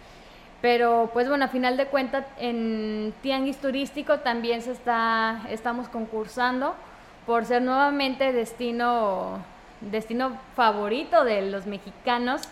pero pues bueno, a final de cuentas en Tianguis Turístico también se está, estamos concursando por ser nuevamente destino destino favorito de los mexicanos.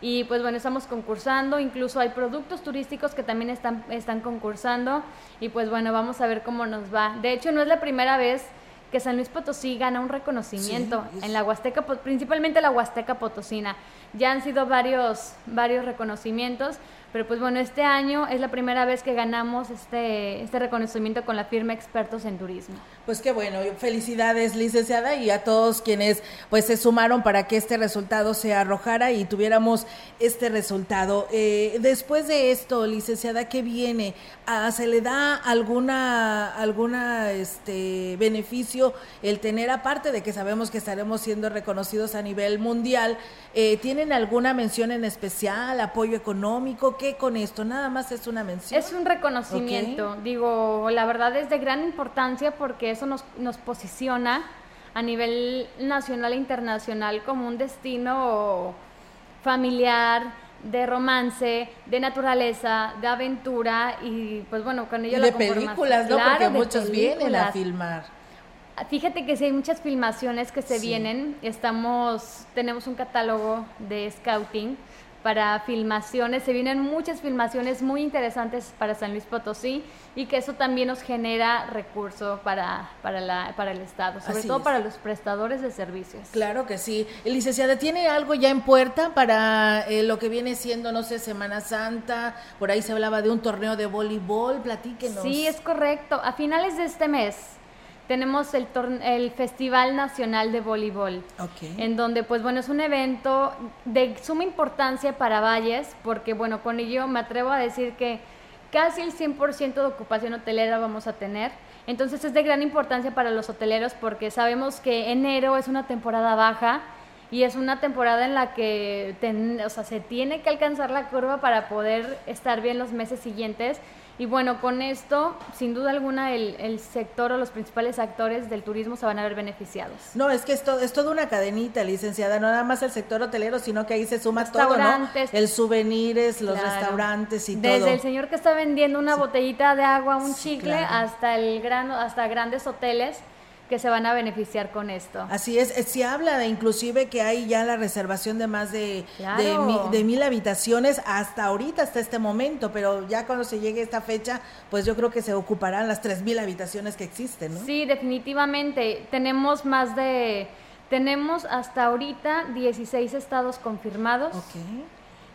Y pues bueno estamos concursando. Incluso hay productos turísticos que también están están concursando. Y pues bueno vamos a ver cómo nos va. De hecho no es la primera vez que San Luis Potosí gana un reconocimiento en la Huasteca principalmente la Huasteca Potosina. Ya han sido varios varios reconocimientos pero pues bueno, este año es la primera vez que ganamos este, este reconocimiento con la firma Expertos en Turismo. Pues qué bueno, felicidades licenciada y a todos quienes pues se sumaron para que este resultado se arrojara y tuviéramos este resultado. Eh, después de esto, licenciada, ¿qué viene? Ah, ¿Se le da alguna, alguna este, beneficio el tener, aparte de que sabemos que estaremos siendo reconocidos a nivel mundial, eh, ¿tienen alguna mención en especial, apoyo económico? qué con esto? Nada más es una mención. Es un reconocimiento. Digo, la verdad es de gran importancia porque eso nos, nos posiciona a nivel nacional e internacional como un destino familiar, de romance, de naturaleza, de aventura y pues bueno, con ello y de películas, ¿no? Porque muchos vienen a filmar. Fíjate que sí hay muchas filmaciones que se vienen. Estamos, tenemos un catálogo de scouting para filmaciones. Se vienen muchas filmaciones muy interesantes para San Luis Potosí y que eso también nos genera recurso para, para, la, para el Estado, sobre todo para los prestadores de servicios. Claro que sí. Licenciada, ¿tiene algo ya en puerta para eh, lo que viene siendo, no sé, Semana Santa? Por ahí se hablaba de un torneo de voleibol, platíquenos. Sí, es correcto. A finales de este mes tenemos el, el Festival Nacional de Voleibol, en donde, pues bueno, es un evento de suma importancia para Valles, porque bueno, con ello me atrevo a decir que casi el 100% de ocupación hotelera vamos a tener. Entonces es de gran importancia para los hoteleros porque sabemos que enero es una temporada baja y es una temporada en la que o sea, se tiene que alcanzar la curva para poder estar bien los meses siguientes y bueno, con esto, sin duda alguna, el, sector o los principales actores del turismo se van a ver beneficiados. No, es que esto es toda una cadenita, licenciada, no nada más el sector hotelero, sino que ahí se suma todo, ¿no? El souvenirs, los restaurantes y todo. Desde el señor que está vendiendo una botellita de agua, un chicle, hasta el grano, hasta grandes hoteles que se van a beneficiar con esto. Así es, eh, se habla de inclusive que hay ya la reservación de más de, de, mil habitaciones hasta ahorita, hasta este momento, pero ya cuando se llegue esta fecha, pues yo creo que se ocuparán las tres mil habitaciones que existen, ¿no? Sí, definitivamente. Tenemos más de, tenemos hasta ahorita 16 estados confirmados. Okay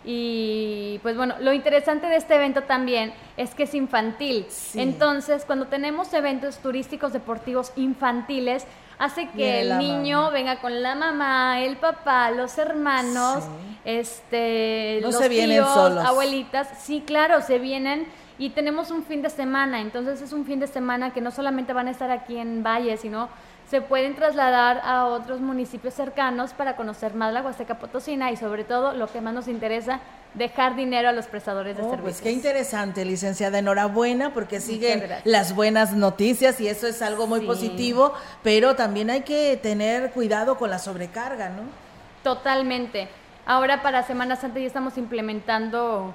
y pues bueno, lo interesante de este evento también es que es infantil. Entonces, cuando tenemos eventos turísticos deportivos infantiles, hace que el niño venga con la mamá, el papá, los hermanos, este, los se tíos, abuelitas. Sí, claro, se vienen y tenemos un fin de semana. Entonces es un fin de semana que no solamente van a estar aquí en Valle, sino se pueden trasladar a otros municipios cercanos para conocer más la Huasteca Potosina y sobre todo lo que más nos interesa, dejar dinero a los prestadores de oh, servicios. Pues qué interesante, licenciada, enhorabuena porque siguen las buenas noticias y eso es algo muy positivo, pero también hay que tener cuidado con la sobrecarga, ¿no? Totalmente. Ahora para Semana Santa ya estamos implementando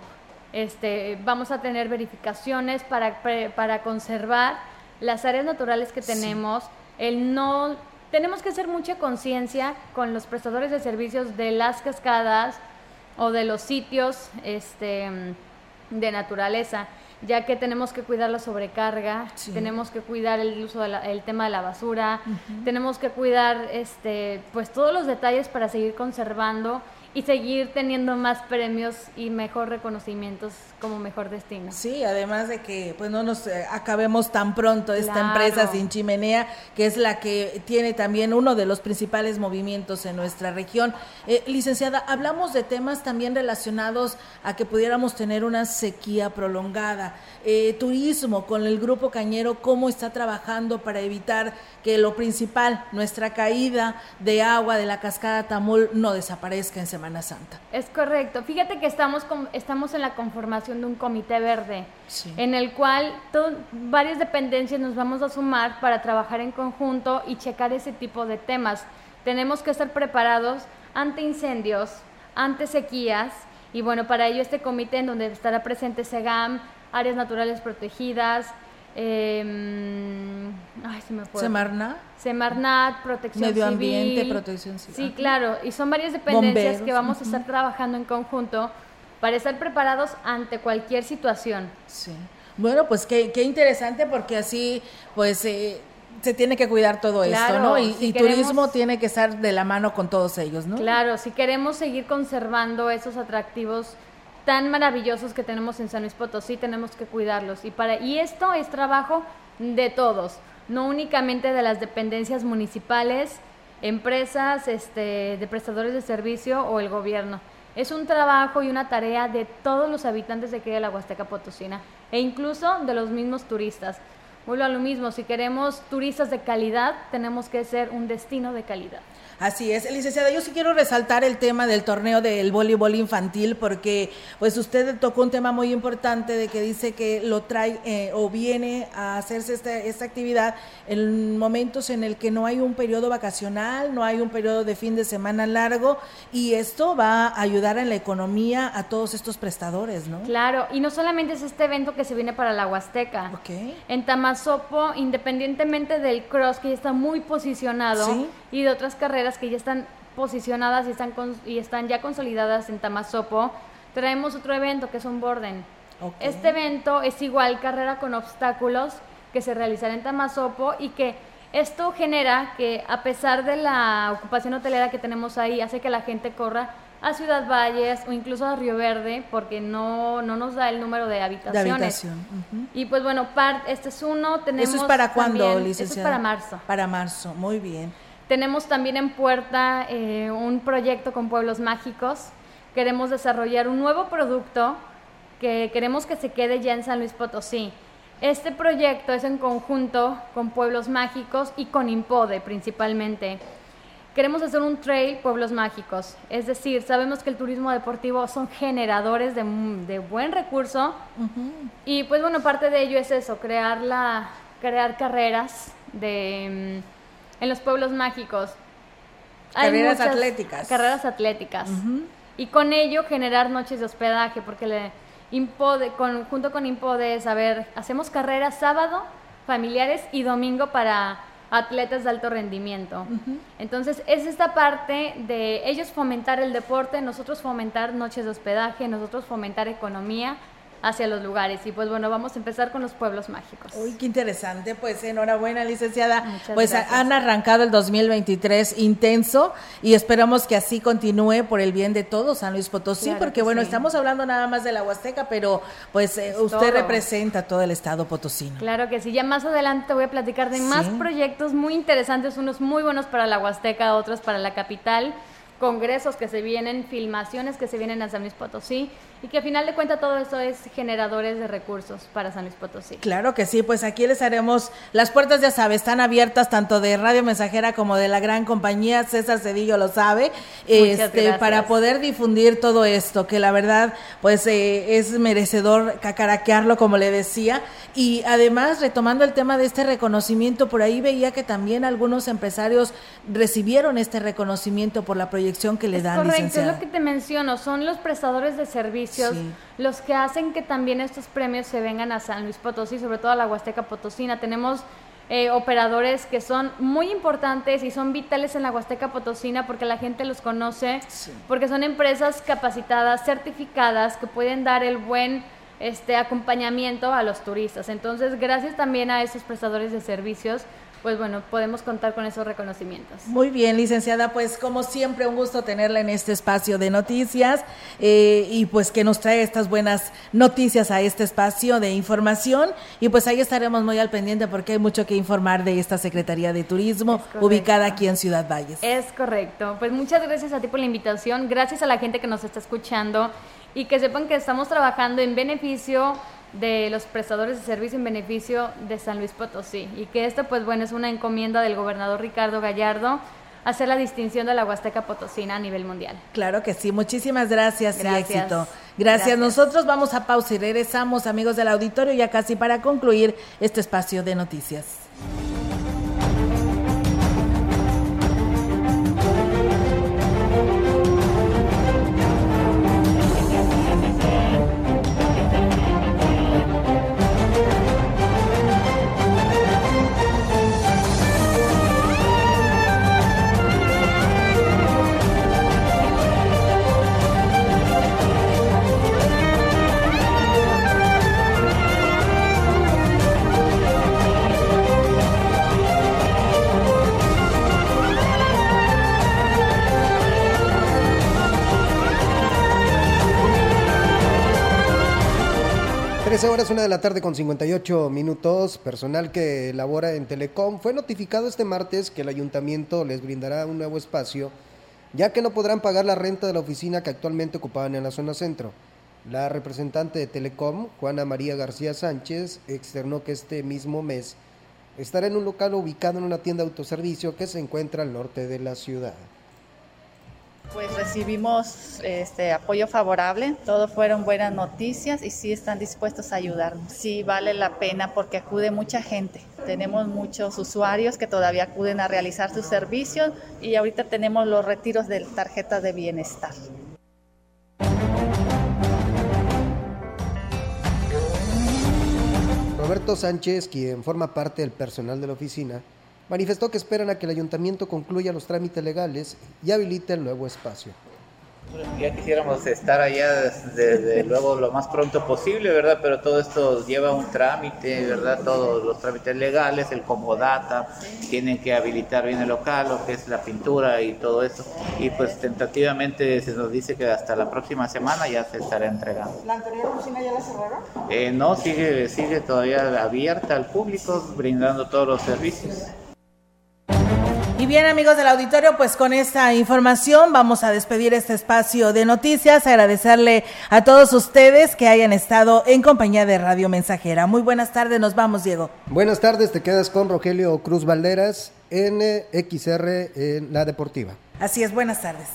este, vamos a tener verificaciones para, para conservar las áreas naturales que tenemos, el no tenemos que hacer mucha conciencia con los prestadores de servicios de las cascadas o de los sitios este, de naturaleza, ya que tenemos que cuidar la sobrecarga, tenemos que cuidar el uso del tema de la basura, tenemos que cuidar este, pues todos los detalles para seguir conservando y seguir teniendo más premios y mejor reconocimientos como mejor destino. Sí, además de que pues no nos eh, acabemos tan pronto esta empresa sin chimenea, que es la que tiene también uno de los principales movimientos en nuestra región. Eh, licenciada, hablamos de temas también relacionados a que pudiéramos tener una sequía prolongada. Eh, turismo con el grupo Cañero, ¿cómo está trabajando para evitar que lo principal, nuestra caída de agua de la cascada Tamul, no desaparezca en Semana Santa? Es correcto. Fíjate que estamos, estamos en la conformación de un comité verde, en el cual varias dependencias nos vamos a sumar para trabajar en conjunto y checar ese tipo de temas. Tenemos que estar preparados ante incendios, ante sequías, y bueno, para ello este comité en donde estará presente SEGAM, áreas naturales protegidas, eh, ay, se me fue. Semarnat. Semarnat, Protección Medio Ambiente, Protección Civil. Sí, claro, y son varias dependencias que vamos a estar trabajando en conjunto para estar preparados ante cualquier situación. Sí. Bueno, pues qué, qué interesante porque así, pues... Eh, se tiene que cuidar todo esto, ¿no? Y, turismo tiene que estar de la mano con todos ellos, ¿no? Claro, si queremos seguir conservando esos atractivos tan maravillosos que tenemos en San Luis Potosí, tenemos que cuidarlos. Y, para, y esto es trabajo de todos, no únicamente de las dependencias municipales, empresas, este, de prestadores de servicio o el gobierno. Es un trabajo y una tarea de todos los habitantes de aquí de la Huasteca Potosina e incluso de los mismos turistas, vuelvo a lo mismo, si queremos turistas de calidad, tenemos que ser un destino de calidad. Así es, licenciada, yo sí quiero resaltar el tema del torneo del voleibol infantil porque pues usted tocó un tema muy importante de que dice que lo trae eh, o viene a hacerse esta, esta actividad en momentos en el que no hay un periodo vacacional, no hay un periodo de fin de semana largo y esto va a ayudar en la economía a todos estos prestadores, ¿no? Claro, y no solamente es este evento que se viene para la Huasteca. En Tamazopo, independientemente del cross que ya está muy posicionado y de otras carreras que ya están posicionadas y están, y están ya consolidadas en Tamazopo, traemos otro evento que es un Borden. Este evento es igual carrera con obstáculos que se realizará en Tamazopo y que esto genera que a pesar de la ocupación hotelera que tenemos ahí, hace que la gente corra a Ciudad Valles o incluso a Río Verde porque no, no nos da el número de habitaciones. Y pues bueno, este es uno. Tenemos ¿Eso es para cuándo, licenciada? Eso es para marzo. Para marzo, muy bien. Tenemos también en puerta eh, un proyecto con pueblos mágicos. Queremos desarrollar un nuevo producto que queremos que se quede ya en San Luis Potosí. Este proyecto es en conjunto con Pueblos Mágicos y con Impode principalmente. Queremos hacer un trail Pueblos Mágicos, es decir, sabemos que el turismo deportivo son generadores de, buen recurso y pues bueno, parte de ello es eso, crear, la, crear carreras de en los pueblos mágicos. Carreras atléticas. Carreras atléticas. Y con ello generar noches de hospedaje, porque le impode, con, junto con Impode, saber, hacemos carreras sábado, familiares y domingo para atletas de alto rendimiento. Entonces, es esta parte de ellos fomentar el deporte, nosotros fomentar noches de hospedaje, nosotros fomentar economía hacia los lugares. Y pues bueno, vamos a empezar con los pueblos mágicos. Uy, qué interesante. Pues enhorabuena, licenciada. pues han arrancado el 2023 intenso y esperamos que así continúe por el bien de todos San Luis Potosí, porque bueno, estamos hablando nada más de la Huasteca, pero pues eh, usted representa todo el estado potosino. Claro que sí. Ya más adelante voy a platicar de más proyectos muy interesantes, unos muy buenos para la Huasteca, otros para la capital congresos que se vienen, filmaciones que se vienen a San Luis Potosí y que a final de cuentas todo eso es generadores de recursos para San Luis Potosí. Claro que sí, pues aquí les haremos, las puertas ya sabe, están abiertas tanto de Radio Mensajera como de la gran compañía, César Cedillo lo sabe, este, para poder difundir todo esto, que la verdad pues eh, es merecedor cacaraquearlo como le decía, y además retomando el tema de este reconocimiento, por ahí veía que también algunos empresarios recibieron este reconocimiento por la proyección que le dan. Correcto, es lo que te menciono, son los prestadores de servicios los que hacen que también estos premios se vengan a San Luis Potosí, sobre todo a la Huasteca Potosina. Tenemos eh, operadores que son muy importantes y son vitales en la Huasteca Potosina porque la gente los conoce, porque son empresas capacitadas, certificadas, que pueden dar el buen este acompañamiento a los turistas. Entonces, gracias también a esos prestadores de servicios pues bueno, podemos contar con esos reconocimientos. Muy bien, licenciada, pues como siempre un gusto tenerla en este espacio de noticias eh, y pues que nos trae estas buenas noticias a este espacio de información y pues ahí estaremos muy al pendiente porque hay mucho que informar de esta Secretaría de Turismo ubicada aquí en Ciudad Valles. Es correcto, pues muchas gracias a ti por la invitación, gracias a la gente que nos está escuchando y que sepan que estamos trabajando en beneficio de los prestadores de servicio en beneficio de San Luis Potosí y que esto pues bueno es una encomienda del gobernador Ricardo Gallardo hacer la distinción de la Huasteca Potosina a nivel mundial. Claro que sí, muchísimas gracias, y éxito. Gracias. gracias. Nosotros vamos a pausa y regresamos, amigos del auditorio, ya casi para concluir este espacio de noticias. 13 horas, una de la tarde con 58 minutos. Personal que labora en Telecom fue notificado este martes que el ayuntamiento les brindará un nuevo espacio, ya que no podrán pagar la renta de la oficina que actualmente ocupaban en la zona centro. La representante de Telecom, Juana María García Sánchez, externó que este mismo mes estará en un local ubicado en una tienda de autoservicio que se encuentra al norte de la ciudad. Pues recibimos este apoyo favorable, todo fueron buenas noticias y sí están dispuestos a ayudarnos. Sí vale la pena porque acude mucha gente. Tenemos muchos usuarios que todavía acuden a realizar sus servicios y ahorita tenemos los retiros de tarjetas de bienestar. Roberto Sánchez, quien forma parte del personal de la oficina, manifestó que esperan a que el ayuntamiento concluya los trámites legales y habilite el nuevo espacio. Ya quisiéramos estar allá desde, luego lo más pronto posible, ¿verdad? Pero todo esto lleva un trámite, ¿verdad? Todos los trámites legales, el comodata, tienen que habilitar bien el local, lo que es la pintura y todo eso. Y pues tentativamente se nos dice que hasta la próxima semana ya se estará entregando. ¿La anterior oficina ya la cerraron? Eh, no, sigue, sigue todavía abierta al público, brindando todos los servicios. Y bien amigos del auditorio, pues con esta información vamos a despedir este espacio de noticias, agradecerle a todos ustedes que hayan estado en compañía de Radio Mensajera. Muy buenas tardes, nos vamos Diego. Buenas tardes, te quedas con Rogelio Cruz Valderas en XR en La Deportiva. Así es, buenas tardes.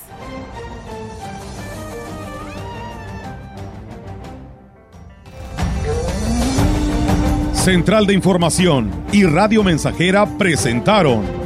Central de Información y Radio Mensajera presentaron